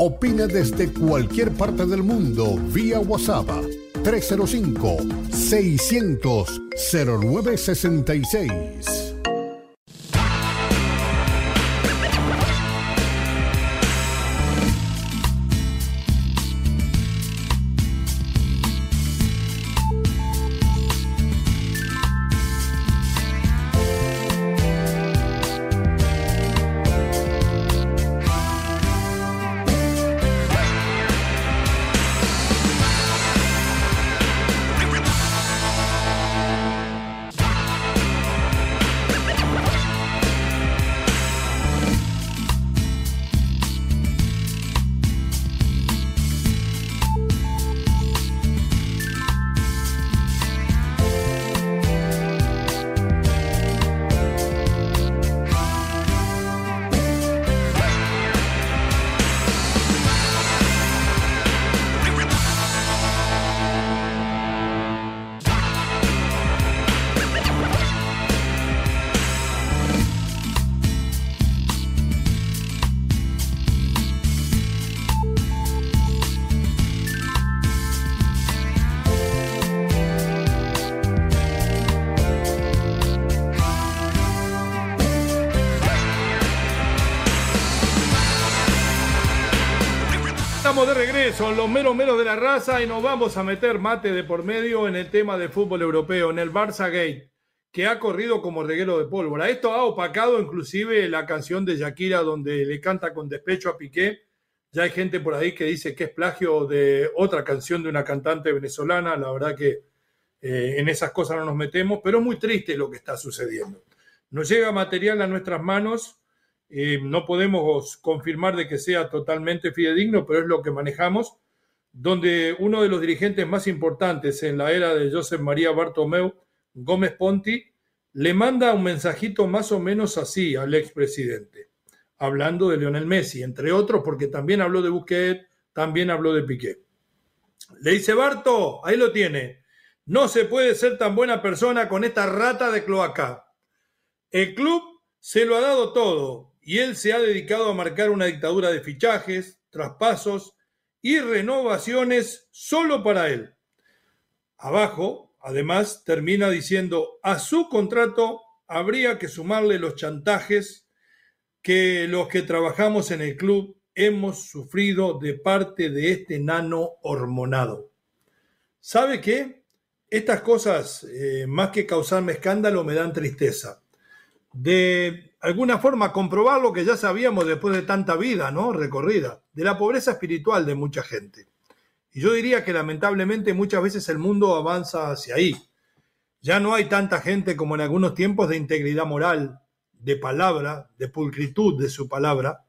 Opina desde cualquier parte del mundo vía WhatsApp 305-600-0966. de regreso, los meros meros de la raza, y nos vamos a meter mate de por medio en el tema de fútbol europeo, en el Barça Gate, que ha corrido como reguero de pólvora. Esto ha opacado inclusive la canción de Shakira, donde le canta con despecho a Piqué. Ya hay gente por ahí que dice que es plagio de otra canción de una cantante venezolana. La verdad que eh, en esas cosas no nos metemos, pero es muy triste lo que está sucediendo. Nos llega material a nuestras manos eh, no podemos confirmar de que sea totalmente fidedigno, pero es lo que manejamos, donde uno de los dirigentes más importantes en la era de Josep María Bartomeu, Gómez Ponti, le manda un mensajito más o menos así al expresidente, hablando de Lionel Messi, entre otros, porque también habló de Busquets, también habló de Piqué. Le dice, Barto, ahí lo tiene, no se puede ser tan buena persona con esta rata de cloaca. El club se lo ha dado todo, y él se ha dedicado a marcar una dictadura de fichajes, traspasos y renovaciones solo para él. Abajo, además, termina diciendo, a su contrato habría que sumarle los chantajes que los que trabajamos en el club hemos sufrido de parte de este nano hormonado. ¿Sabe qué? Estas cosas, eh, más que causarme escándalo, me dan tristeza. De alguna forma comprobar lo que ya sabíamos después de tanta vida, ¿no? Recorrida, de la pobreza espiritual de mucha gente. Y yo diría que lamentablemente muchas veces el mundo avanza hacia ahí. Ya no hay tanta gente como en algunos tiempos de integridad moral, de palabra, de pulcritud de su palabra,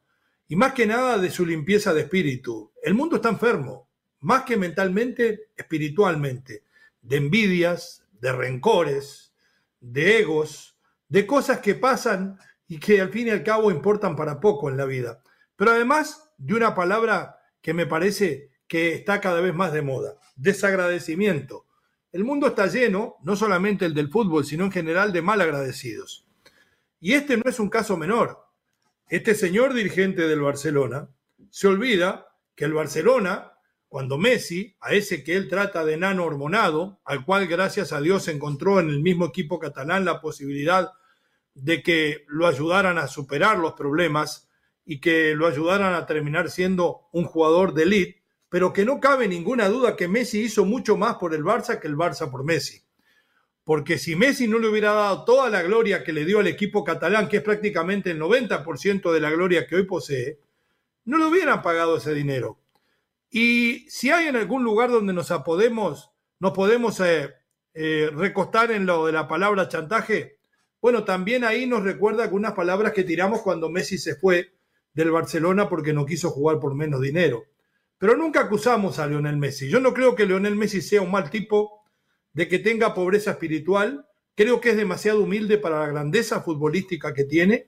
y más que nada de su limpieza de espíritu. El mundo está enfermo, más que mentalmente, espiritualmente, de envidias, de rencores, de egos, de cosas que pasan y que al fin y al cabo importan para poco en la vida. Pero además de una palabra que me parece que está cada vez más de moda, desagradecimiento. El mundo está lleno, no solamente el del fútbol, sino en general de mal agradecidos. Y este no es un caso menor. Este señor dirigente del Barcelona se olvida que el Barcelona, cuando Messi, a ese que él trata de nano hormonado, al cual gracias a Dios encontró en el mismo equipo catalán la posibilidad de que lo ayudaran a superar los problemas y que lo ayudaran a terminar siendo un jugador de elite, pero que no cabe ninguna duda que Messi hizo mucho más por el Barça que el Barça por Messi. Porque si Messi no le hubiera dado toda la gloria que le dio al equipo catalán, que es prácticamente el 90% de la gloria que hoy posee, no le hubieran pagado ese dinero. Y si hay en algún lugar donde nos podemos, nos podemos eh, eh, recostar en lo de la palabra chantaje, bueno, también ahí nos recuerda algunas palabras que tiramos cuando Messi se fue, del Barcelona porque no quiso jugar por menos dinero. Pero nunca acusamos a Lionel Messi. Yo no creo que Lionel Messi sea un mal tipo, de que tenga pobreza espiritual. Creo que es demasiado humilde para la grandeza futbolística que tiene.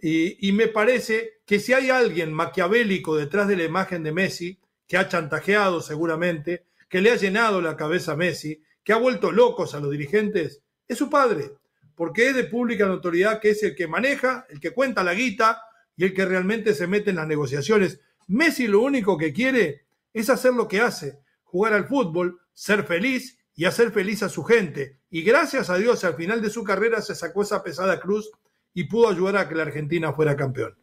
Y, y me parece que si hay alguien maquiavélico detrás de la imagen de Messi, que ha chantajeado seguramente, que le ha llenado la cabeza a Messi, que ha vuelto locos a los dirigentes, es su padre, porque es de pública notoriedad que es el que maneja, el que cuenta la guita y el que realmente se mete en las negociaciones. Messi lo único que quiere es hacer lo que hace, jugar al fútbol, ser feliz y hacer feliz a su gente. Y gracias a Dios al final de su carrera se sacó esa pesada cruz y pudo ayudar a que la Argentina fuera campeón.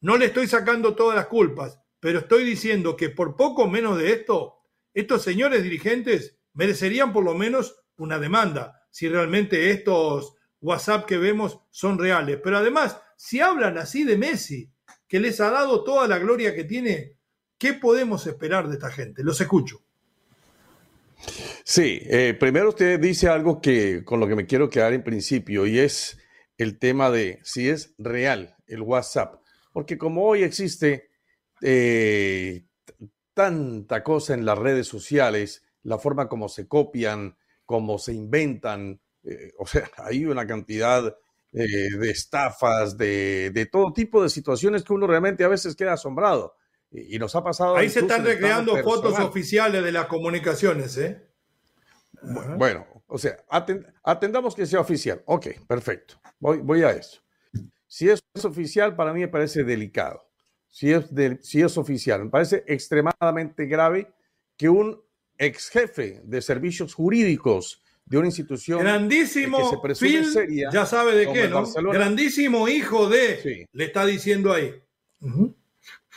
No le estoy sacando todas las culpas, pero estoy diciendo que por poco menos de esto, estos señores dirigentes merecerían por lo menos una demanda, si realmente estos WhatsApp que vemos son reales. Pero además, si hablan así de Messi, que les ha dado toda la gloria que tiene, ¿qué podemos esperar de esta gente? Los escucho. Sí, eh, primero usted dice algo que con lo que me quiero quedar en principio y es el tema de si es real el WhatsApp, porque como hoy existe eh, tanta cosa en las redes sociales, la forma como se copian, como se inventan, eh, o sea, hay una cantidad de estafas, de, de, todo tipo de situaciones que uno realmente a veces queda asombrado. Y, nos ha pasado. Ahí se están recreando fotos oficiales de las comunicaciones, ¿eh? Bueno, o sea, atendamos que sea oficial. Ok, perfecto. Voy, voy a eso. Si es oficial, para mí me parece delicado. Si es, si es oficial, me parece extremadamente grave que un ex jefe de servicios jurídicos de una institución grandísimo que se ya sabe de qué, ¿no? Grandísimo hijo de, le está diciendo ahí.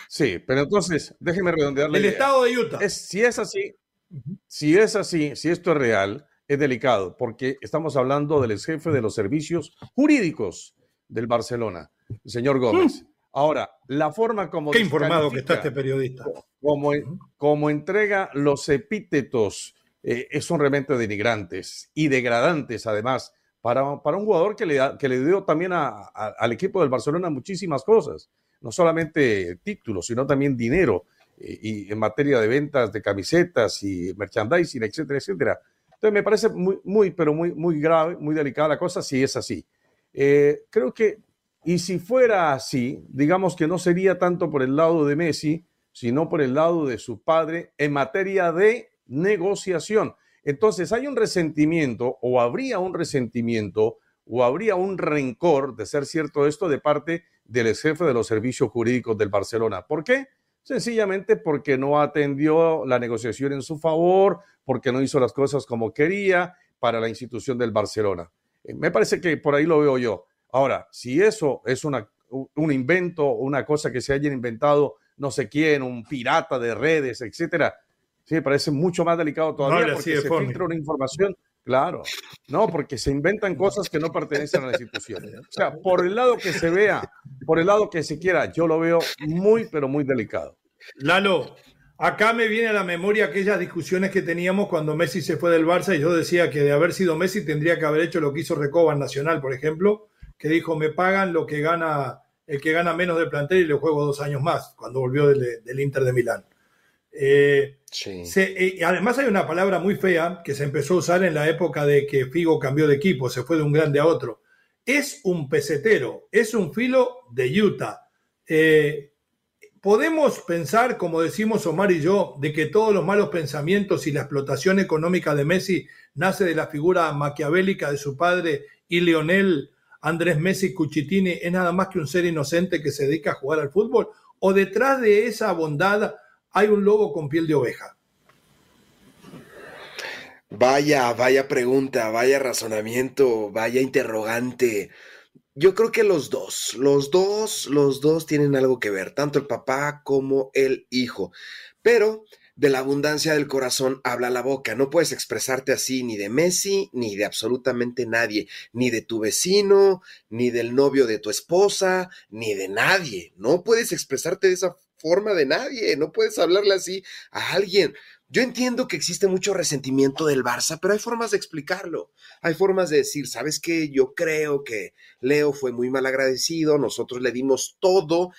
Sí, pero entonces, déjeme redondearle. El estado de Utah. si es así, si es así, si esto es real, es delicado, porque estamos hablando del ex jefe de los servicios jurídicos del Barcelona, el señor Gómez. Mm. Ahora, la forma como... Qué informado que está este periodista. Como, como entrega los epítetos, eh, son realmente denigrantes y degradantes, además, para, para un jugador que le, que le dio también al equipo del Barcelona muchísimas cosas no solamente títulos, sino también dinero eh, y, en materia de ventas de camisetas y merchandising, etcétera, etcétera. Entonces me parece muy, muy, pero muy, muy grave, muy delicada la cosa si es así. Eh, creo que, y si fuera así, digamos que no sería tanto por el lado de Messi, sino por el lado de su padre en materia de negociación. Entonces hay un resentimiento o habría un resentimiento o habría un rencor, de ser cierto esto, de parte del ex jefe de los servicios jurídicos del Barcelona. ¿Por qué? Sencillamente porque no atendió la negociación en su favor, porque no hizo las cosas como quería para la institución del Barcelona. Eh, me parece que por ahí lo veo yo. Ahora, si eso es una, un invento, una cosa que se haya inventado no sé quién, un pirata de redes, etcétera, sí, me parece mucho más delicado todavía porque se filtra una información Claro, no, porque se inventan cosas que no pertenecen a la institución. O sea, por el lado que se vea, por el lado que se quiera, yo lo veo muy, pero muy delicado. Lalo, acá me viene a la memoria aquellas discusiones que teníamos cuando Messi se fue del Barça y yo decía que de haber sido Messi tendría que haber hecho lo que hizo Recoba Nacional, por ejemplo, que dijo, me pagan lo que gana el que gana menos de plantel y le juego dos años más, cuando volvió del, del Inter de Milán. Eh, eh, además hay una palabra muy fea que se empezó a usar en la época de que Figo cambió de equipo, se fue de un grande a otro. Es un pesetero, es un filo de Utah. Eh, podemos pensar, como decimos Omar y yo, de que todos los malos pensamientos y la explotación económica de Messi nace de la figura maquiavélica de su padre y Leonel Andrés Messi Cuchitini es nada más que un ser inocente que se dedica a jugar al fútbol? ¿O detrás de esa bondad hay un lobo con piel de oveja? Vaya, vaya pregunta, vaya razonamiento, vaya interrogante. Yo creo que los dos, los dos, los dos tienen algo que ver, tanto el papá como el hijo. Pero de la abundancia del corazón habla la boca. No puedes expresarte así ni de Messi, ni de absolutamente nadie, ni de tu vecino, ni del novio de tu esposa, ni de nadie. No puedes expresarte de esa forma de nadie, no puedes hablarle así a alguien. Yo entiendo que existe mucho resentimiento del Barça, pero hay formas de explicarlo. Hay formas de decir, ¿sabes qué? Yo creo que Leo fue muy mal agradecido, nosotros le dimos todo,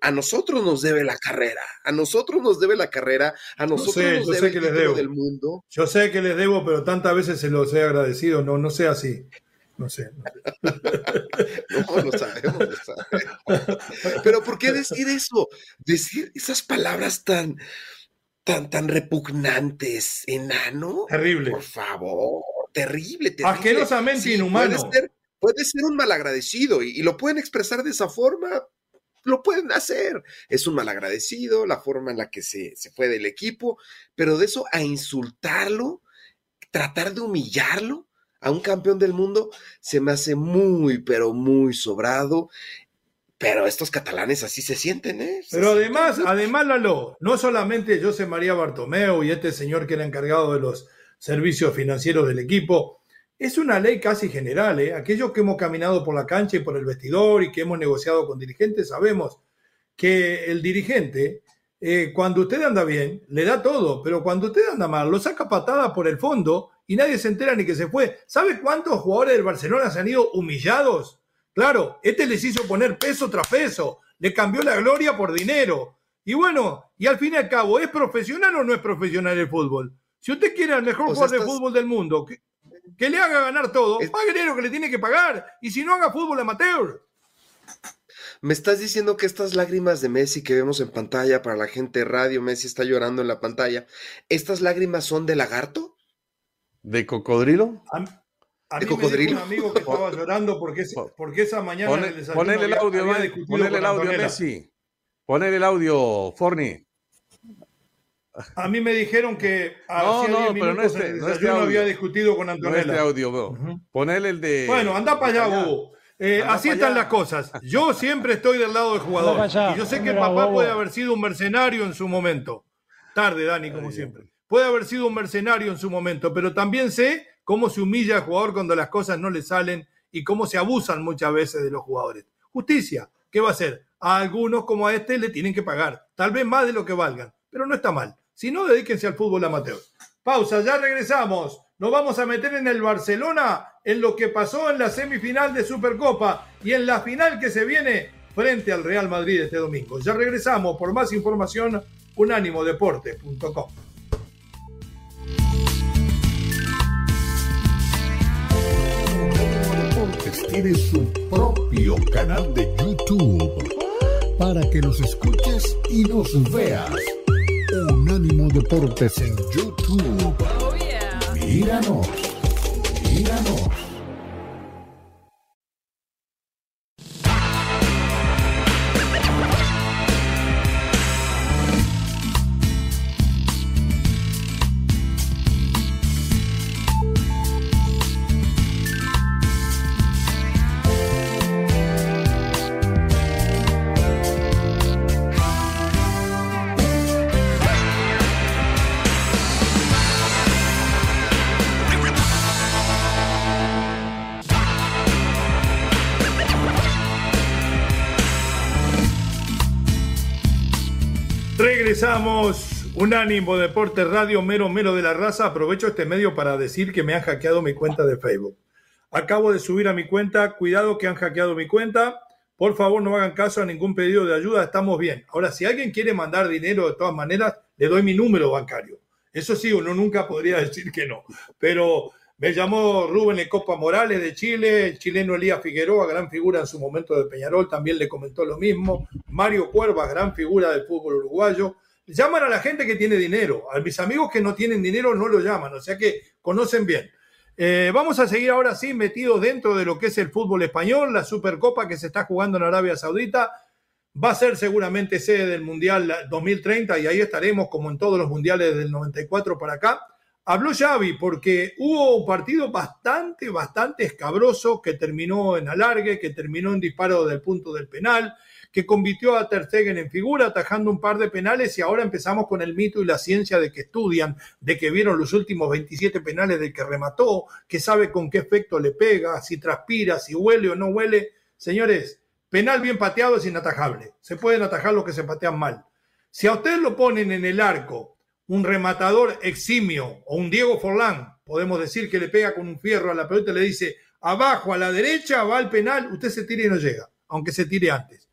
a nosotros nos debe la carrera, a nosotros nos debe la carrera, a nosotros nos debe el título del mundo. Yo sé que les debo, pero tantas veces se los he agradecido, no, no sea así. No sé. no, no sabemos, no sabemos. Pero ¿por qué decir eso? Decir esas palabras tan tan, tan repugnantes, enano. Terrible. Por favor, terrible, terrible. Asquerosamente inhumano. Puede ser, puede ser un malagradecido y, y, lo pueden expresar de esa forma, lo pueden hacer. Es un malagradecido, la forma en la que se, se fue del equipo, pero de eso a insultarlo, tratar de humillarlo a un campeón del mundo, se me hace muy, pero muy sobrado pero estos catalanes así se sienten, ¿eh? Pero además, además, Lalo, no solamente José María Bartomeu y este señor que era encargado de los servicios financieros del equipo, es una ley casi general, ¿eh? Aquellos que hemos caminado por la cancha y por el vestidor y que hemos negociado con dirigentes, sabemos que el dirigente, eh, cuando usted anda bien, le da todo, pero cuando usted anda mal, lo saca patada por el fondo y nadie se entera ni que se fue. ¿Sabe cuántos jugadores del Barcelona se han ido humillados? Claro, este les hizo poner peso tras peso, le cambió la gloria por dinero. Y bueno, y al fin y al cabo, ¿es profesional o no es profesional el fútbol? Si usted quiere al mejor jugador de fútbol del mundo, que, le haga ganar todo, es... pague dinero que le tiene que pagar. Y si no haga fútbol amateur. ¿Me estás diciendo que estas lágrimas de Messi que vemos en pantalla para la gente radio, Messi está llorando en la pantalla, ¿estas lágrimas son de lagarto? ¿De cocodrilo? A mí me dijo un amigo que estaba llorando porque, porque esa mañana Pone, el ponele el audio, ponele el audio, Messi. Ponele el audio, Forni. A mí me dijeron que no, no, pero no este, no este audio. había discutido con Antonella. No este audio, bro. Uh Ponele el de. Bueno, anda para allá, Hugo. Eh, así están las cosas. Yo siempre estoy del lado del jugador. y yo sé que papá puede haber sido un mercenario en su momento. Tarde, Dani, como siempre. Puede haber sido un mercenario en su momento, pero también sé cómo se humilla al jugador cuando las cosas no le salen y cómo se abusan muchas veces de los jugadores. Justicia, ¿qué va a hacer? A algunos como a este le tienen que pagar, tal vez más de lo que valgan, pero no está mal. Si no, dedíquense al fútbol amateur. Pausa, ya regresamos. Nos vamos a meter en el Barcelona, en lo que pasó en la semifinal de Supercopa y en la final que se viene frente al Real Madrid este domingo. Ya regresamos. Por más información, unánimodeporte.com. tiene su propio canal de YouTube para que nos escuches y nos veas. Unánimo Deportes en YouTube. Oh, míranos, míranos. Unánimo Deporte Radio, mero mero de la raza. Aprovecho este medio para decir que me han hackeado mi cuenta de Facebook. Acabo de subir a mi cuenta, cuidado que han hackeado mi cuenta. Por favor, no hagan caso a ningún pedido de ayuda, estamos bien. Ahora, si alguien quiere mandar dinero de todas maneras, le doy mi número bancario. Eso sí, uno nunca podría decir que no. Pero me llamó Rubén Copa Morales de Chile, el chileno Elías Figueroa, gran figura en su momento de Peñarol, también le comentó lo mismo. Mario Cuerva, gran figura del fútbol uruguayo. Llaman a la gente que tiene dinero. A mis amigos que no tienen dinero no lo llaman, o sea que conocen bien. Eh, vamos a seguir ahora sí metidos dentro de lo que es el fútbol español, la Supercopa que se está jugando en Arabia Saudita. Va a ser seguramente sede del Mundial 2030 y ahí estaremos como en todos los mundiales del 94 para acá. Habló Xavi porque hubo un partido bastante, bastante escabroso que terminó en alargue, que terminó en disparo del punto del penal, que convirtió a Ter Stegen en figura, atajando un par de penales y ahora empezamos con el mito y la ciencia de que estudian, de que vieron los últimos 27 penales de que remató, que sabe con qué efecto le pega, si transpira, si huele o no huele. Señores, penal bien pateado es inatajable. Se pueden atajar los que se patean mal. Si a usted lo ponen en el arco un rematador eximio o un Diego Forlán, podemos decir que le pega con un fierro a la pelota y le dice abajo a la derecha va al penal, usted se tira y no llega, aunque se tire antes.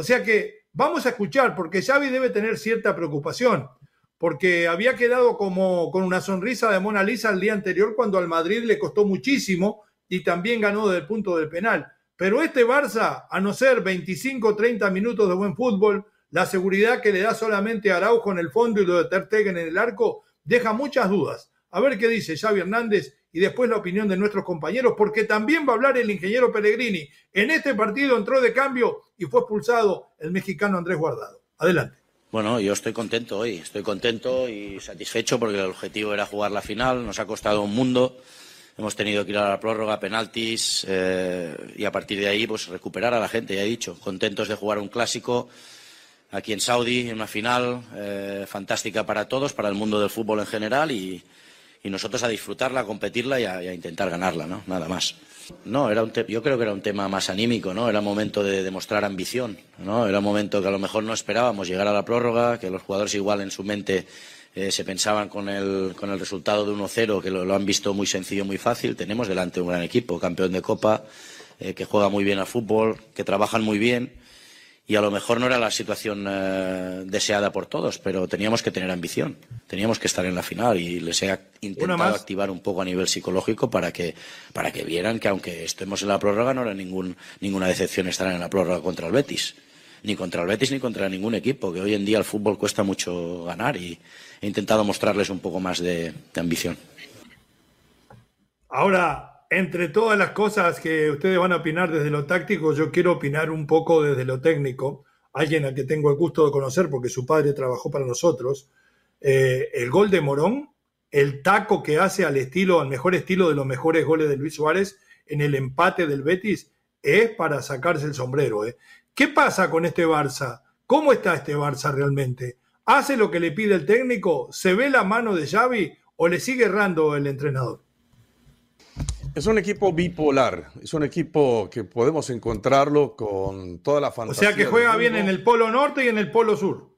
O sea que vamos a escuchar, porque Xavi debe tener cierta preocupación, porque había quedado como con una sonrisa de Mona Lisa el día anterior cuando al Madrid le costó muchísimo y también ganó desde el punto del penal. Pero este Barça, a no ser 25 30 minutos de buen fútbol, la seguridad que le da solamente Araujo en el fondo y lo de Ter Stegen en el arco, deja muchas dudas. A ver qué dice Xavi Hernández y después la opinión de nuestros compañeros, porque también va a hablar el ingeniero Pellegrini. En este partido entró de cambio y fue expulsado el mexicano Andrés Guardado. Adelante. Bueno, yo estoy contento hoy, estoy contento y satisfecho porque el objetivo era jugar la final, nos ha costado un mundo, hemos tenido que ir a la prórroga, penaltis eh, y a partir de ahí pues recuperar a la gente, ya he dicho, contentos de jugar un clásico aquí en Saudi, en una final eh, fantástica para todos, para el mundo del fútbol en general y, nosotros a disfrutarla, a competirla y a, intentar ganarla, ¿no? Nada más. No, era un yo creo que era un tema más anímico, ¿no? Era momento de demostrar ambición, ¿no? Era un momento que a lo mejor no esperábamos llegar a la prórroga, que los jugadores igual en su mente eh, se pensaban con el, con el resultado de 1-0, que lo, han visto muy sencillo, muy fácil. Tenemos delante un gran equipo, campeón de Copa, eh, que juega muy bien al fútbol, que trabajan muy bien y a lo mejor no era la situación eh, deseada por todos, pero teníamos que tener ambición, teníamos que estar en la final y les he intentado activar un poco a nivel psicológico para que, para que vieran que aunque estemos en la prórroga no era ningún, ninguna decepción estar en la prórroga contra el Betis, ni contra el Betis ni contra ningún equipo, que hoy en día el fútbol cuesta mucho ganar y he intentado mostrarles un poco más de ambición. Ahora, entre todas las cosas que ustedes van a opinar desde lo táctico, yo quiero opinar un poco desde lo técnico. Alguien a que tengo el gusto de conocer porque su padre trabajó para nosotros. Eh, el gol de Morón, el taco que hace al estilo, al mejor estilo de los mejores goles de Luis Suárez en el empate del Betis, es para sacarse el sombrero. ¿eh? ¿Qué pasa con este Barça? ¿Cómo está este Barça realmente? ¿Hace lo que le pide el técnico? ¿Se ve la mano de Xavi o le sigue errando el entrenador? Es un equipo bipolar, es un equipo que podemos encontrarlo con toda la fantasía. O sea que juega bien en el polo norte y en el polo sur.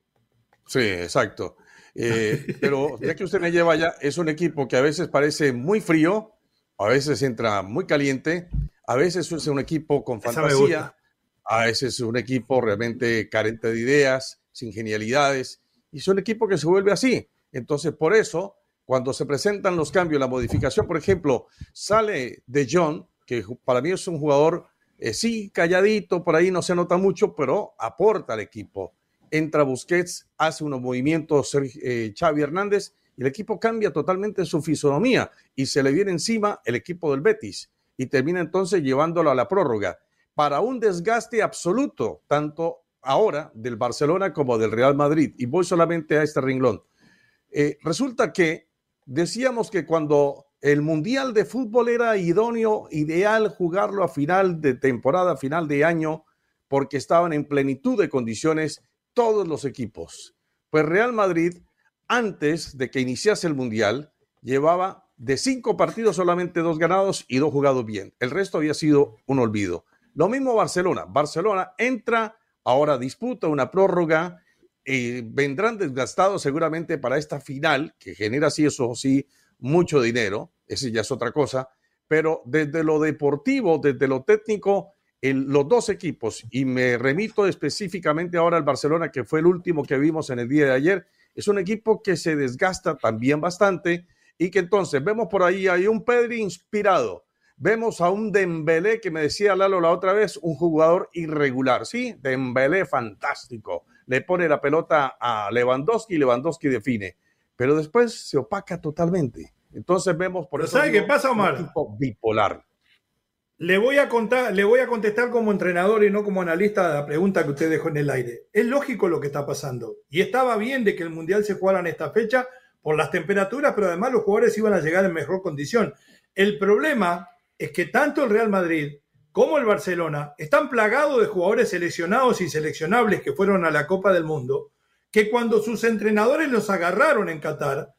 Sí, exacto. Eh, pero ya que usted me lleva allá, es un equipo que a veces parece muy frío, a veces entra muy caliente, a veces es un equipo con fantasía, a veces es un equipo realmente carente de ideas, sin genialidades, y es un equipo que se vuelve así. Entonces, por eso cuando se presentan los cambios, la modificación, por ejemplo, sale de John, que para mí es un jugador, eh, sí, calladito, por ahí no se nota mucho, pero aporta al equipo. Entra Busquets, hace unos movimientos eh, Xavi Hernández y el equipo cambia totalmente su fisonomía y se le viene encima el equipo del Betis y termina entonces llevándolo a la prórroga para un desgaste absoluto, tanto ahora del Barcelona como del Real Madrid. Y voy solamente a este renglón. Eh, resulta que decíamos que cuando el Mundial de Fútbol era idóneo, ideal jugarlo a final de temporada, final de año, porque estaban en plenitud de condiciones todos los equipos. Pues Real Madrid, antes de que iniciase el Mundial, llevaba de cinco partidos solamente dos ganados y dos jugados bien. El resto había sido un olvido. Lo mismo Barcelona. Barcelona entra, ahora disputa una prórroga eh, vendrán desgastados seguramente para esta final, que genera sí, eso sí, mucho dinero, ese ya es otra cosa, pero desde lo deportivo, desde lo técnico, los dos equipos, y me remito específicamente ahora al Barcelona, que fue el último que vimos en el día de ayer, es un equipo que se desgasta también bastante y que entonces vemos por ahí, hay un Pedri inspirado, vemos a un Dembélé que me decía Lalo la otra vez, un jugador irregular, sí, Dembélé fantástico, le pone la pelota a Lewandowski y Lewandowski define. Pero después se opaca totalmente. Entonces vemos por eso. ¿Sabe qué pasa, Omar? Un tipo bipolar. Le voy, a contar, le voy a contestar como entrenador y no como analista a la pregunta que usted dejó en el aire. Es lógico lo que está pasando. Y estaba bien de que el Mundial se jugara en esta fecha por las temperaturas, pero además los jugadores iban a llegar en mejor condición. El problema es que tanto el Real Madrid como el Barcelona están plagados de jugadores seleccionados y seleccionables que fueron a la Copa del Mundo, que cuando sus entrenadores los agarraron en Qatar,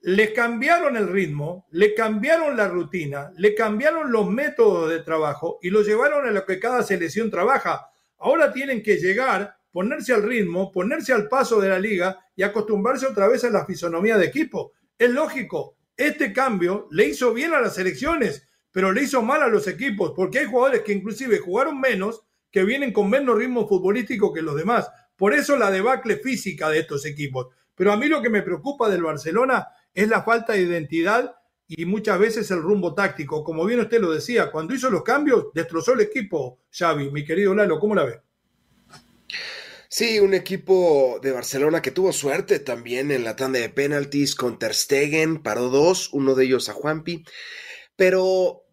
les cambiaron el ritmo, le cambiaron la rutina, le cambiaron los métodos de trabajo y lo llevaron a lo que cada selección trabaja. Ahora tienen que llegar ponerse al ritmo, ponerse al paso de la liga y acostumbrarse otra vez a la fisonomía de equipo. Es lógico, este cambio le hizo bien a las elecciones, pero le hizo mal a los equipos, porque hay jugadores que inclusive jugaron menos, que vienen con menos ritmo futbolístico que los demás. Por eso la debacle física de estos equipos. Pero a mí lo que me preocupa del Barcelona es la falta de identidad y muchas veces el rumbo táctico. Como bien usted lo decía, cuando hizo los cambios, destrozó el equipo, Xavi. Mi querido Lalo, ¿cómo la ve? Sí, un equipo de Barcelona que tuvo suerte también en la tanda de penaltis con Ter Stegen, paró dos, uno de ellos a Juanpi, pero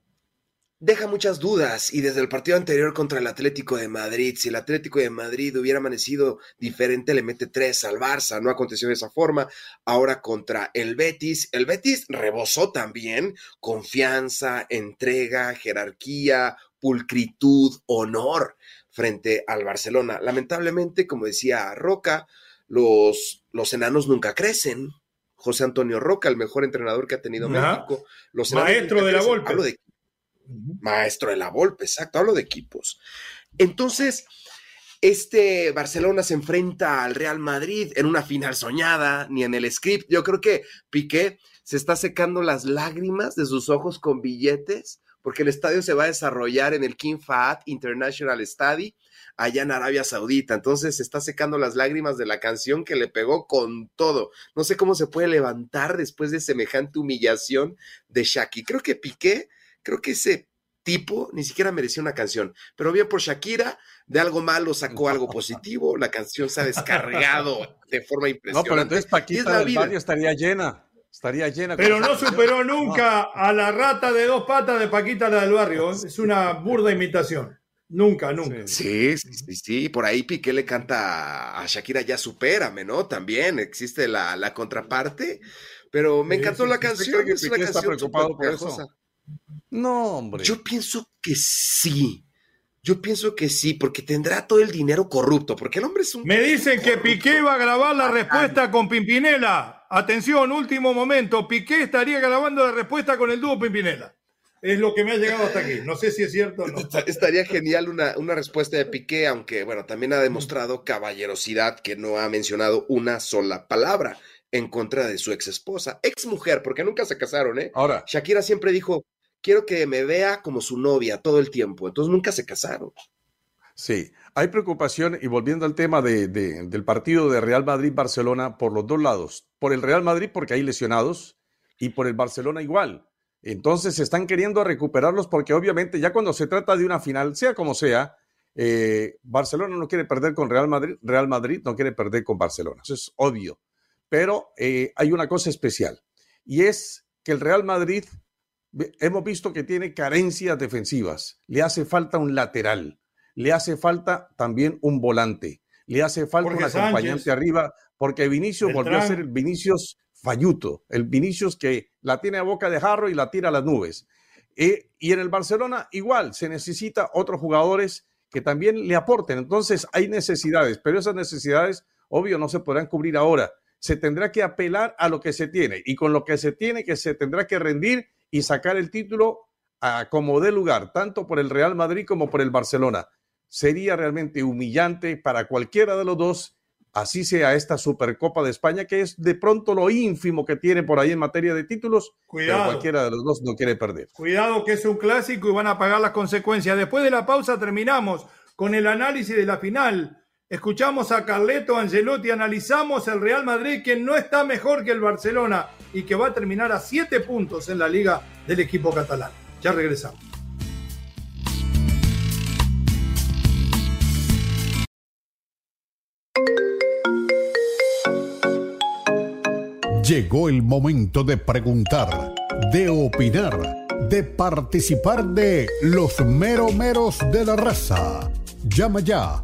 deja muchas dudas y desde el partido anterior contra el Atlético de Madrid, si el Atlético de Madrid hubiera amanecido diferente, le mete tres al Barça, no aconteció de esa forma, ahora contra el Betis, el Betis rebosó también confianza, entrega, jerarquía, pulcritud, honor frente al Barcelona. Lamentablemente, como decía Roca, los, los enanos nunca crecen. José Antonio Roca, el mejor entrenador que ha tenido México. Los Maestro de la Volpe. Hablo de, Maestro de la Volpe, exacto, hablo de equipos. Entonces, este Barcelona se enfrenta al Real Madrid en una final soñada, ni en el script. Yo creo que Piqué se está secando las lágrimas de sus ojos con billetes porque el estadio se va a desarrollar en el King Fahd International Stadium, allá en Arabia Saudita. Entonces se está secando las lágrimas de la canción que le pegó con todo. No sé cómo se puede levantar después de semejante humillación de Shaki. Creo que Piqué, creo que ese tipo ni siquiera merecía una canción. Pero bien por Shakira, de algo malo sacó algo positivo. La canción se ha descargado de forma impresionante. No, pero entonces Paquita del barrio estaría llena. Estaría llena. Pero no superó nunca a la rata de dos patas de Paquita la del barrio. Es una burda imitación. Nunca, nunca. Sí, sí, sí, Por ahí Piqué le canta a Shakira ya supérame, ¿no? También existe la, contraparte. Pero me encantó la canción. es una está preocupado por eso? No, hombre. Yo pienso que sí. Yo pienso que sí, porque tendrá todo el dinero corrupto, porque el hombre es un... Me dicen que Piqué va a grabar la respuesta con Pimpinela. Atención, último momento. Piqué estaría grabando la respuesta con el dúo Pimpinela. Es lo que me ha llegado hasta aquí. No sé si es cierto o no. Estaría genial una, una respuesta de Piqué, aunque, bueno, también ha demostrado caballerosidad que no ha mencionado una sola palabra en contra de su ex esposa, ex mujer, porque nunca se casaron, ¿eh? Ahora. Shakira siempre dijo, quiero que me vea como su novia todo el tiempo. Entonces nunca se casaron. Sí, hay preocupación y volviendo al tema de, del partido de Real Madrid-Barcelona por los dos lados. Por el Real Madrid porque hay lesionados y por el Barcelona igual. Entonces se están queriendo recuperarlos porque obviamente ya cuando se trata de una final, sea como sea, eh, Barcelona no quiere perder con Real Madrid, Real Madrid no quiere perder con Barcelona. Eso es obvio. Pero eh, hay una cosa especial y es que el Real Madrid hemos visto que tiene carencias defensivas. Le hace falta un lateral, le hace falta también un volante, le hace falta un acompañante arriba, porque Vinicius volvió a ser el Vinicius falluto, el Vinicius que la tiene a boca de jarro y la tira a las nubes. Eh, y en el Barcelona igual, se necesita otros jugadores que también le aporten. Entonces hay necesidades, pero esas necesidades, obvio, no se podrán cubrir ahora. Se tendrá que apelar a lo que se tiene y con lo que se tiene que se tendrá que rendir y sacar el título a como de lugar, tanto por el Real Madrid como por el Barcelona. Sería realmente humillante para cualquiera de los dos, así sea esta Supercopa de España, que es de pronto lo ínfimo que tiene por ahí en materia de títulos, Cuidado. pero cualquiera de los dos no quiere perder. Cuidado que es un clásico y van a pagar las consecuencias. Después de la pausa terminamos con el análisis de la final. Escuchamos a Carleto Angelotti, analizamos el Real Madrid que no está mejor que el Barcelona y que va a terminar a siete puntos en la liga del equipo catalán. Ya regresamos. Llegó el momento de preguntar, de opinar, de participar de los meromeros de la raza. Llama ya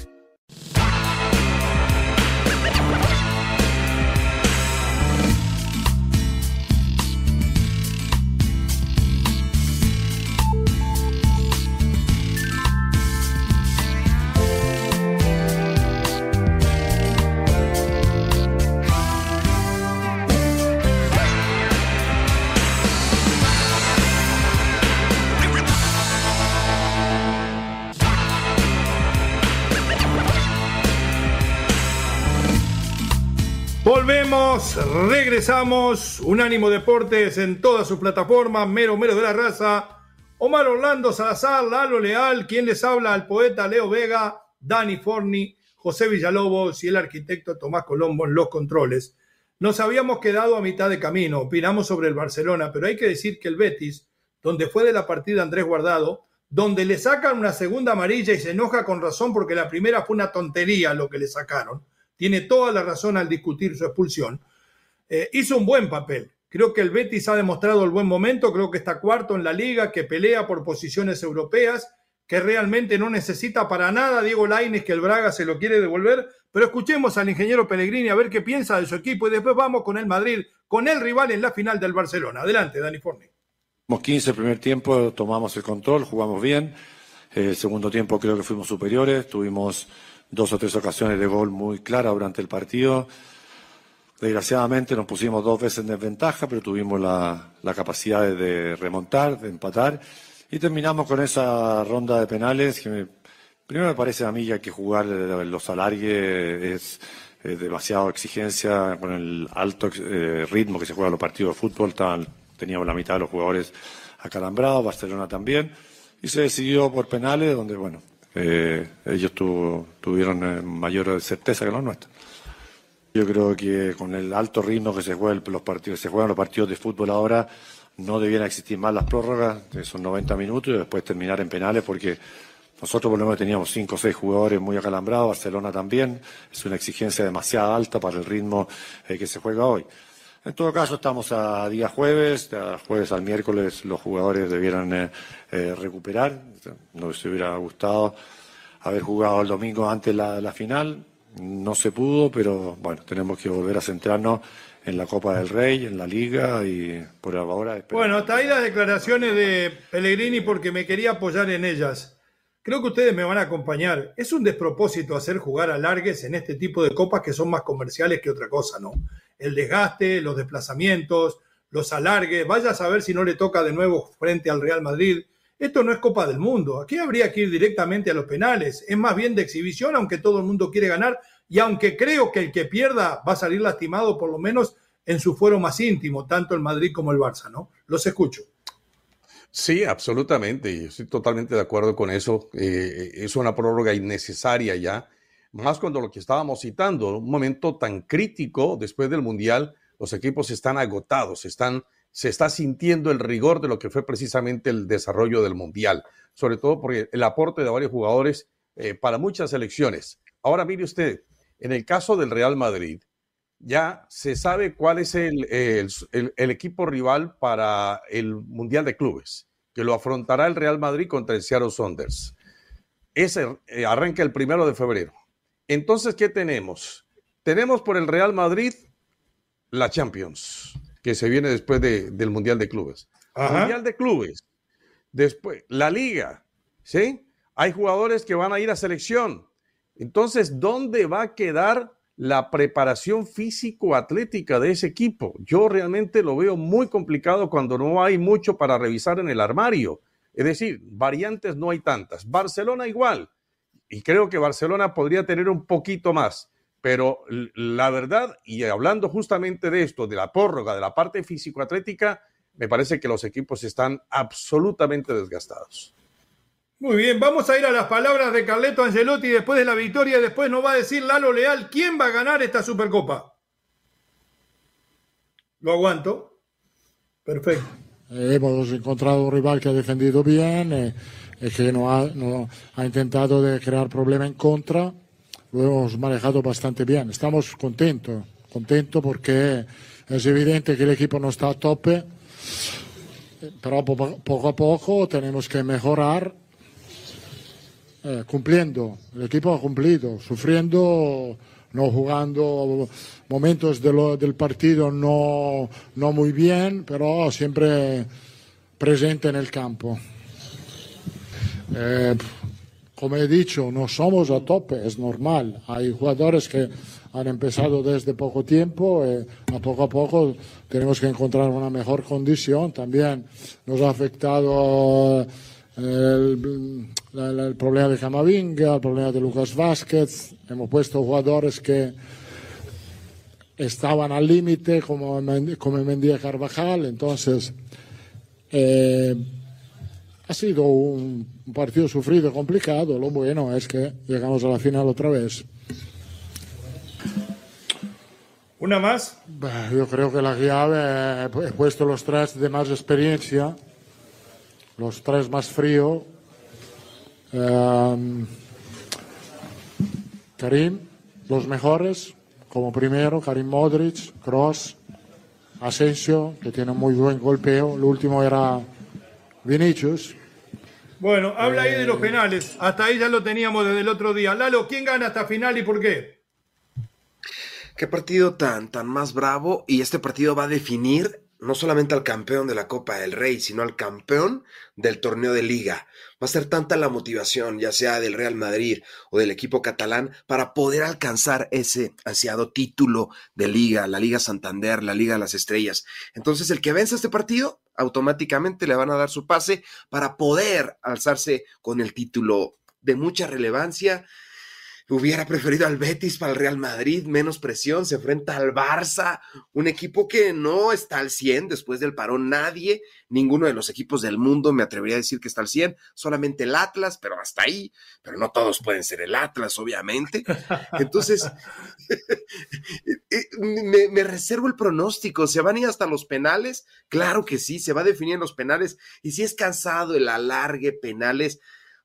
Regresamos. Unánimo Deportes en todas sus plataformas. Mero, mero de la raza. Omar Orlando Salazar, Lalo Leal, quien les habla al poeta Leo Vega, Dani Forni, José Villalobos y el arquitecto Tomás Colombo en los controles. Nos habíamos quedado a mitad de camino, opinamos sobre el Barcelona, pero hay que decir que el Betis, donde fue de la partida Andrés Guardado, donde le sacan una segunda amarilla y se enoja con razón porque la primera fue una tontería lo que le sacaron, tiene toda la razón al discutir su expulsión, eh, hizo un buen papel. Creo que el Betis ha demostrado el buen momento, creo que está cuarto en la liga, que pelea por posiciones europeas, que realmente no necesita para nada Diego Laines que el Braga se lo quiere devolver, pero escuchemos al ingeniero Pellegrini a ver qué piensa de su equipo y después vamos con el Madrid, con el rival en la final del Barcelona. Adelante, Dani Forni. 15 el primer tiempo, tomamos el control, jugamos bien. El segundo tiempo creo que fuimos superiores, tuvimos dos o tres ocasiones de gol muy claras durante el partido. Desgraciadamente nos pusimos dos veces en desventaja, pero tuvimos la, capacidad de, remontar, de empatar. Y terminamos con esa ronda de penales que primero me parece a mí que que jugar los alargues, es, demasiada exigencia con el alto eh, ritmo que se juega los partidos de fútbol. teníamos la mitad de los jugadores acalambrados, Barcelona también. Y se decidió por penales, donde, bueno, eh, ellos tuvieron eh, mayor certeza que los nuestros. Yo creo que con el alto ritmo que se juegan los partidos, se juegan los partidos de fútbol ahora, no debieran existir más las prórrogas, esos 90 minutos y después terminar en penales, porque nosotros por lo menos teníamos cinco o seis jugadores muy acalambrados, Barcelona también, es una exigencia demasiado alta para el ritmo eh, que se juega hoy. En todo caso, estamos a día jueves, de jueves al miércoles los jugadores debieran recuperar, nos hubiera gustado haber jugado el domingo antes la, la final. No se pudo, pero bueno, tenemos que volver a centrarnos en la Copa del Rey, en la Liga y por ahora. Bueno, hasta ahí las declaraciones de Pellegrini porque me quería apoyar en ellas. Creo que ustedes me van a acompañar. Es un despropósito hacer jugar a largues en este tipo de copas que son más comerciales que otra cosa, ¿no? El desgaste, los desplazamientos, los alargues. Vaya a saber si no le toca de nuevo frente al Real Madrid. Esto no es Copa del Mundo. Aquí habría que ir directamente a los penales. Es más bien de exhibición, aunque todo el mundo quiere ganar. Y aunque creo que el que pierda va a salir lastimado, por lo menos en su fuero más íntimo, tanto el Madrid como el Barça, ¿no? Los escucho. Sí, absolutamente. Y estoy totalmente de acuerdo con eso. Eh, es una prórroga innecesaria ya. Más cuando lo que estábamos citando, un momento tan crítico después del Mundial, los equipos están agotados, están se está sintiendo el rigor de lo que fue precisamente el desarrollo del Mundial, sobre todo por el aporte de varios jugadores eh, para muchas selecciones. Ahora mire usted, en el caso del Real Madrid, ya se sabe cuál es el, equipo rival para el Mundial de Clubes, que lo afrontará el Real Madrid contra el Seattle Saunders. Ese eh, arranca el primero de febrero. Entonces, ¿qué tenemos? Tenemos por el Real Madrid la Champions que se viene después del Mundial de Clubes. Mundial de Clubes. Después, la Liga. ¿Sí? Hay jugadores que van a ir a selección. Entonces, ¿dónde va a quedar la preparación físico-atlética de ese equipo? Yo realmente lo veo muy complicado cuando no hay mucho para revisar en el armario. Es decir, variantes no hay tantas. Barcelona igual. Y creo que Barcelona podría tener un poquito más. Pero la verdad, y hablando justamente de esto, de la prórroga, de la parte físico-atlética, me parece que los equipos están absolutamente desgastados. Muy bien, vamos a ir a las palabras de Carleto Angelotti después de la victoria. Después nos va a decir Lalo Leal quién va a ganar esta Supercopa. Lo aguanto. Perfecto. hemos encontrado un rival que ha defendido bien, eh, que no ha, no, ha intentado de crear problema en contra lo hemos manejado bastante bien. Estamos contentos, contentos porque es evidente que el equipo no está a tope, pero poco a poco tenemos que mejorar eh, cumpliendo. El equipo ha cumplido, sufriendo, no jugando momentos del partido no, no muy bien, pero siempre presente en el campo. Eh, como he dicho, no somos a tope, es normal. Hay jugadores que han empezado desde poco tiempo, eh, a poco a poco tenemos que encontrar una mejor condición. También nos ha afectado eh, el, problema de Camavinga, el problema de Lucas Vázquez. Hemos puesto jugadores que estaban al límite, como, como Mendía Carvajal. Entonces, eh, ha sido un partido sufrido, complicado. Lo bueno es que llegamos a la final otra vez. ¿Una más? Yo creo que la llave he puesto los tres de más experiencia, los tres más frío. Em, Karim, los mejores, como primero, Karim Modric, Cross, Asensio, que tiene muy buen golpeo. El último era Vinicius. Bueno, habla ahí de los eh, penales. Hasta ahí ya lo teníamos desde el otro día. Lalo, ¿quién gana esta final y por qué? Qué partido tan, tan más bravo. Y este partido va a definir no solamente al campeón de la Copa del Rey, sino al campeón del torneo de liga. Va a ser tanta la motivación, ya sea del Real Madrid o del equipo catalán, para poder alcanzar ese ansiado título de liga, la Liga Santander, la Liga de las Estrellas. Entonces, el que vence este partido, automáticamente le van a dar su pase para poder alzarse con el título de mucha relevancia Hubiera preferido al Betis para el Real Madrid, menos presión, se enfrenta al Barça, un equipo que no está al 100 después del parón. Nadie, ninguno de los equipos del mundo me atrevería a decir que está al 100, solamente el Atlas, pero hasta ahí, pero no todos pueden ser el Atlas, obviamente. Entonces, me, me, reservo el pronóstico, ¿se van a ir hasta los penales? Claro que sí, se va a definir en los penales, y si es cansado el alargue penales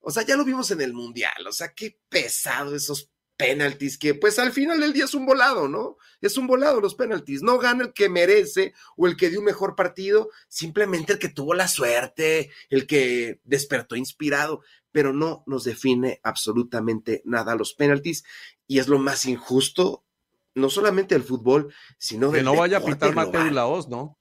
o sea, ya lo vimos en el Mundial, o sea, qué pesado esos penaltis que pues al final del día es un volado, ¿no? Es un volado los penaltis, no gana el que merece o el que dio un mejor partido, simplemente el que tuvo la suerte, el que despertó inspirado, pero no nos define absolutamente nada los penaltis y es lo más injusto, no solamente del fútbol, sino de... Que no vaya a pitar Mateo Laos, ¿no?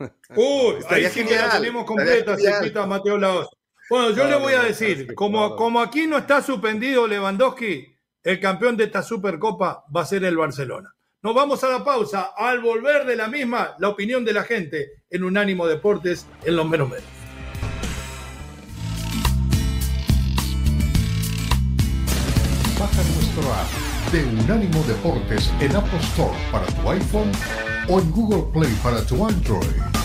Uy, ahí sí que la tenemos completa, se quita Mateo Laos. Bueno, yo le voy a decir, como, como aquí no está suspendido Lewandowski, el campeón de esta Supercopa va a ser el Barcelona. Nos vamos a la pausa. Al volver de la misma, la opinión de la gente en Unánimo Deportes en los menos menos. Baja nuestro app de Unánimo Deportes en Apple Store para tu iPhone o en Google Play para tu Android.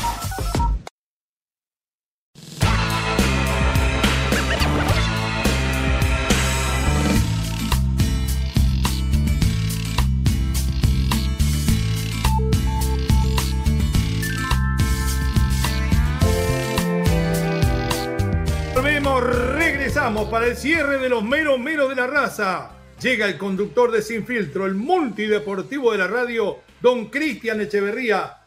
Para el cierre de los meros meros de la raza. Llega el conductor de Sin Filtro, el multideportivo de la radio, don Cristian Echeverría,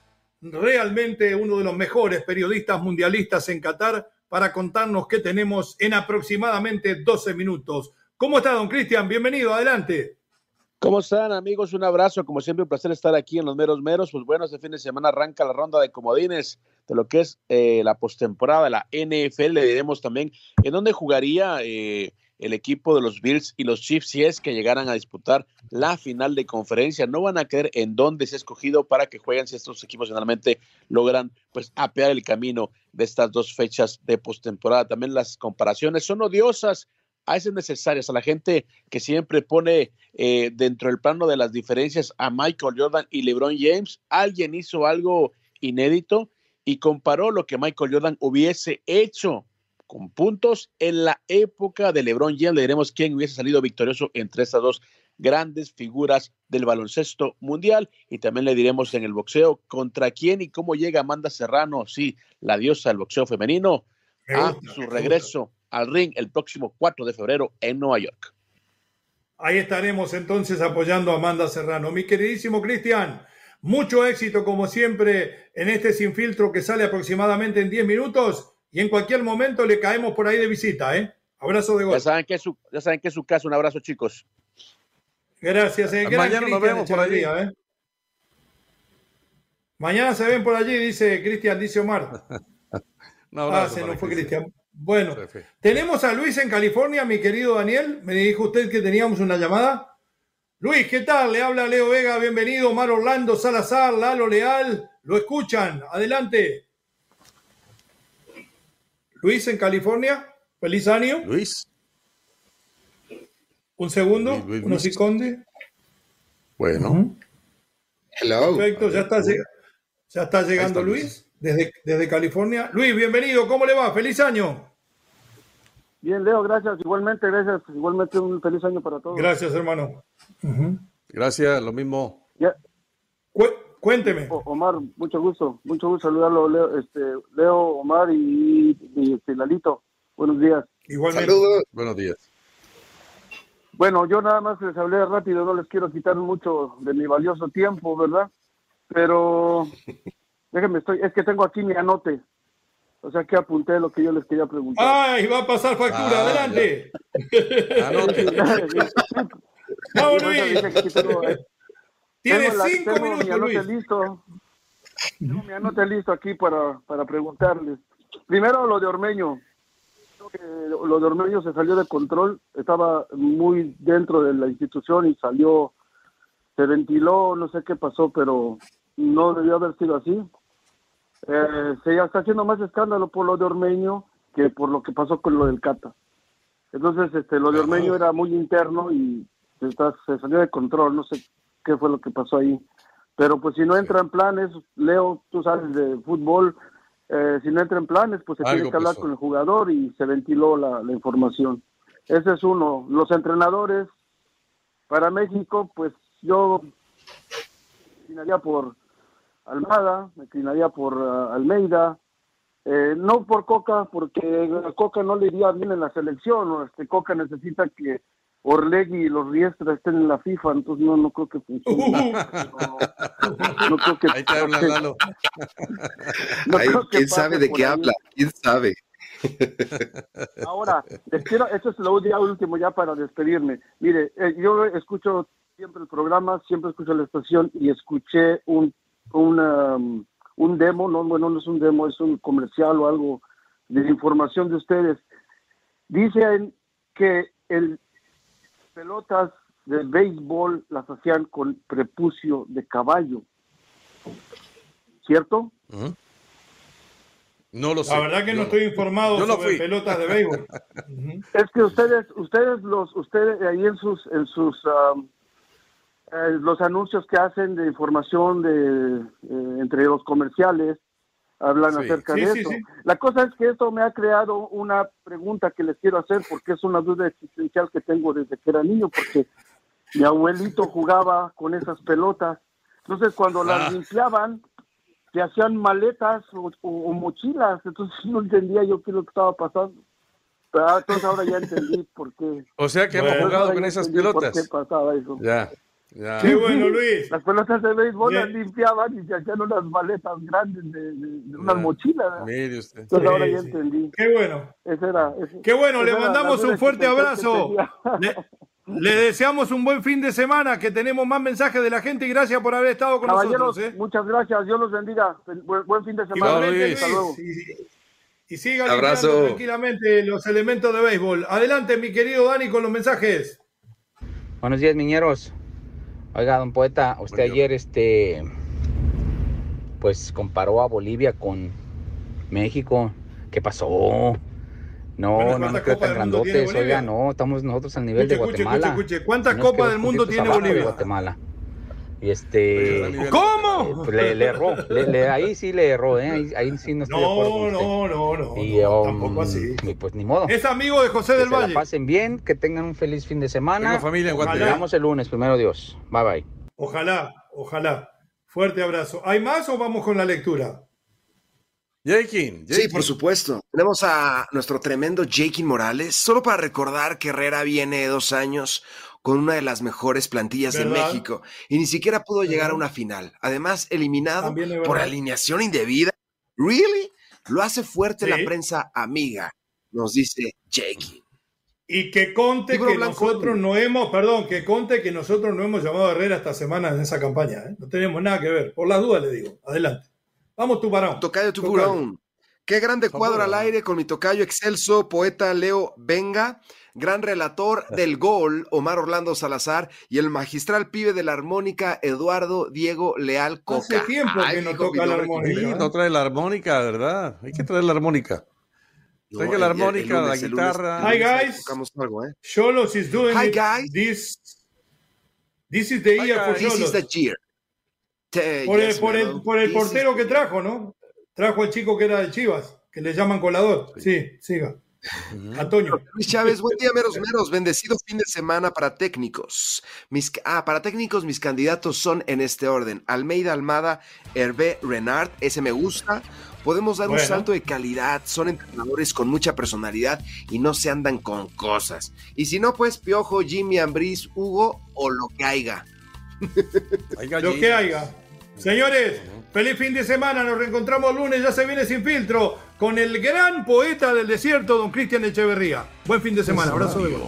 realmente uno de los mejores periodistas mundialistas en Qatar, para contarnos qué tenemos en aproximadamente 12 minutos. ¿Cómo está, don Cristian? Bienvenido, adelante. ¿Cómo están, amigos? Un abrazo. Como siempre, un placer estar aquí en los meros meros. Pues bueno, este fin de semana arranca la ronda de comodines de lo que es eh, la postemporada de la NFL. Le diremos también en dónde jugaría eh, el equipo de los Bills y los Chiefs si es que llegaran a disputar la final de conferencia. No van a creer en dónde se ha escogido para que jueguen si estos equipos finalmente logran pues apear el camino de estas dos fechas de postemporada. También las comparaciones son odiosas a veces necesarias, a la gente que siempre pone eh, dentro del plano de las diferencias a Michael Jordan y LeBron James. Alguien hizo algo inédito y comparó lo que Michael Jordan hubiese hecho con puntos en la época de LeBron James. Le diremos quién hubiese salido victorioso entre estas dos grandes figuras del baloncesto mundial y también le diremos en el boxeo contra quién y cómo llega Amanda Serrano, sí, la diosa del boxeo femenino, a su regreso al ring el próximo 4 de febrero en Nueva York. Ahí estaremos entonces apoyando a Amanda Serrano. Mi queridísimo Cristian, mucho éxito como siempre en este sin filtro que sale aproximadamente en 10 minutos y en cualquier momento le caemos por ahí de visita, ¿eh? Abrazo de gol. Ya saben que es su, ya saben que es su caso. Un abrazo, chicos. Gracias. Eh. Mañana nos vemos por allí. ¿eh? Mañana se ven por allí, dice Cristian, dice Omar. ah, se nos fue Cristian. Bueno, tenemos a Luis en California, mi querido Daniel. Me dijo usted que teníamos una llamada. Luis, ¿qué tal? Le habla Leo Vega, bienvenido. Mar Orlando Salazar, Lalo Leal, lo escuchan. Adelante. Luis en California, feliz año. Luis. Un segundo, Luis, Luis, Bueno. Hello. Perfecto, ya está, lleg- ya está llegando está Luis. Luis desde, desde California. Luis, bienvenido, ¿cómo le va? Feliz año. Bien, Leo, gracias. Igualmente, gracias. Igualmente un feliz año para todos. Gracias, hermano. Gracias, lo mismo. Ya, Cuénteme. O- Omar, mucho gusto. Mucho gusto saludarlo, Leo, este, Leo Omar y, y este, Lalito. Buenos días. Igualmente. Saludos. Buenos días. Bueno, yo nada más les hablé rápido, no les quiero quitar mucho de mi valioso tiempo, ¿verdad? Pero déjenme, estoy, es que tengo aquí mi anote. O sea que apunté lo que yo les quería preguntar. ¡Ay, va a pasar factura! Ah, ¡Adelante! ¡Vamos, Luis! tengo- Tienes tengo la- cinco tengo mi minutos, Luis. listo. Tengo mi anote listo aquí para, para preguntarles. Primero lo de Ormeño. Creo que Lo de Ormeño se salió de control. Estaba muy dentro de la institución y salió, se ventiló, no sé qué pasó, pero no debió haber sido así. Eh, se ya está haciendo más escándalo por lo de Ormeño que por lo que pasó con lo del Cata. Entonces, este, lo de Ormeño era muy interno y se, está- se salió de control. No sé qué fue lo que pasó ahí. Pero pues si no entra en planes, Leo, tú sabes de fútbol, eh, si no entra en planes, pues se Algo tiene que hablar pasó. con el jugador y se ventiló la, la información. Ese es uno. Los entrenadores para México, pues yo me inclinaría por Almada, me inclinaría por ah, Almeida, eh, no por Coca, porque a Coca no le iría bien en la selección, o este Coca necesita que Orlegui y los Riestra estén en la FIFA, entonces no, no creo que funcione. No, no creo que Ahí te habla Lalo. no Ay, creo que ¿Quién sabe de qué ahí. habla? ¿Quién sabe? Ahora, les quiero, esto es lo ya último ya para despedirme. Mire, eh, yo escucho siempre el programa, siempre escucho la estación y escuché un, un, um, un demo, no, bueno, no es un demo, es un comercial o algo de información de ustedes. Dicen que el pelotas de béisbol las hacían con prepucio de caballo. ¿Cierto? No lo sé. La verdad que no estoy informado yo sobre pelotas de béisbol. Es que ustedes, ustedes los, ustedes ahí en sus, en sus, um, eh, los anuncios que hacen de información de eh, entre los comerciales hablan Sí. acerca Sí, de sí, eso. La cosa es que esto me ha creado una pregunta que les quiero hacer porque es una duda existencial que tengo desde que era niño porque mi abuelito jugaba con esas pelotas. Entonces cuando Ah. las limpiaban se hacían maletas o, o- o mochilas, entonces no entendía yo qué es lo que estaba pasando. Pero ah, entonces ahora ya entendí por qué. O sea que hemos Bueno. jugado con esas entendí por pelotas. qué pasaba eso. Ya, ya. Qué bueno, Luis. Las pelotas de béisbol Bien. las limpiaban y se hacían unas maletas grandes de, de- de unas mochilas. ¿verdad? Mire usted. Entonces ahora Sí, ya entendí. Qué bueno. Ese era, ese- Qué bueno, le mandamos un fuerte abrazo. Le, le deseamos un buen fin de semana, que tenemos más mensajes de la gente y gracias por haber estado con Caballeros, nosotros. ¿eh? muchas gracias. Dios los bendiga. Buen, buen fin de semana. Igualmente, Luis. Hasta luego. Y, y siga Abrazo. limpiando tranquilamente los elementos de béisbol. Adelante, mi querido Dani, con los mensajes. Buenos días, miñeros. Oiga, don poeta, usted ayer este pues comparó a Bolivia con México. ¿Qué pasó? No, no ¿cuántas nos tan grandotes, oiga, no, estamos nosotros al nivel de Guatemala. escuche, escuche. ¿Cuántas copas del mundo tiene Bolivia? Guatemala. Y este ¿Cómo? Pues, le, le erró, le- le- ahí sí le erró, ¿eh? ahí, ahí sí no estoy de acuerdo con No, usted. no, no, no. Y, no, um, tampoco así. y pues ni modo. Es amigo de José Que del se la Valle. pasen bien, que tengan un feliz fin de semana. Tengo familia en. Nos Guatemala. el lunes, primero Dios. Bye bye. Ojalá, ojalá. Fuerte abrazo. ¿Hay más o vamos con la lectura? Jakin, Sí, por supuesto. Tenemos a nuestro tremendo Jakin Morales, solo para recordar que Herrera viene de dos años con una de las mejores plantillas de. México y ni siquiera pudo llegar a una final. Además, eliminado por alineación indebida. ¿Really? Lo hace fuerte Sí. la prensa amiga, nos dice Jakin. Y que conte Libro que blanco. nosotros no hemos, perdón, que conte que nosotros no hemos llamado a Herrera esta semana en esa campaña. ¿eh? No tenemos nada que ver. Por las dudas le digo. Adelante. Vamos, tu varón. Tocayo Tuburón. Qué grande cuadro al aire con mi tocayo excelso, poeta Leo Venga, gran relator del gol, Omar Orlando Salazar, y el magistral pibe de la armónica, Eduardo Diego Leal Coca. Hace tiempo que no toca la armónica. Sí, ¿eh? no trae la armónica, ¿verdad? Hay que traer la armónica. No, el- la el- el armónica, lunes, la lunes, guitarra. Hi, guys. Tocamos algo, ¿eh? Cholos is doing Hi, guys. This, this is the Hi, year for guys. This is the year. por, el, por, el, por el portero que trajo, ¿no? Trajo al chico que era de Chivas, que le llaman colador. Sí, siga. Antonio. Luis Chávez, buen día, meros, meros. Bendecido fin de semana para técnicos. Mis, ah, para técnicos, mis candidatos son en este orden: Almeida Almada, Hervé Renard, ese me gusta. Podemos dar un salto de calidad. Son entrenadores con mucha personalidad y no se andan con cosas. Y si no, pues Piojo, Jimmy, Ambris, Hugo o lo que haya. lo que haya. Señores, feliz fin de semana. Nos reencontramos lunes. Ya se viene sin filtro con el gran poeta del desierto, don Cristian Echeverría. Buen fin de semana. Abrazo de gol.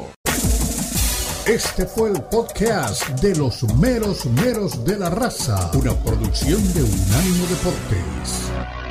Este fue el podcast de los meros meros de la raza, una producción de Unánimo Deportes.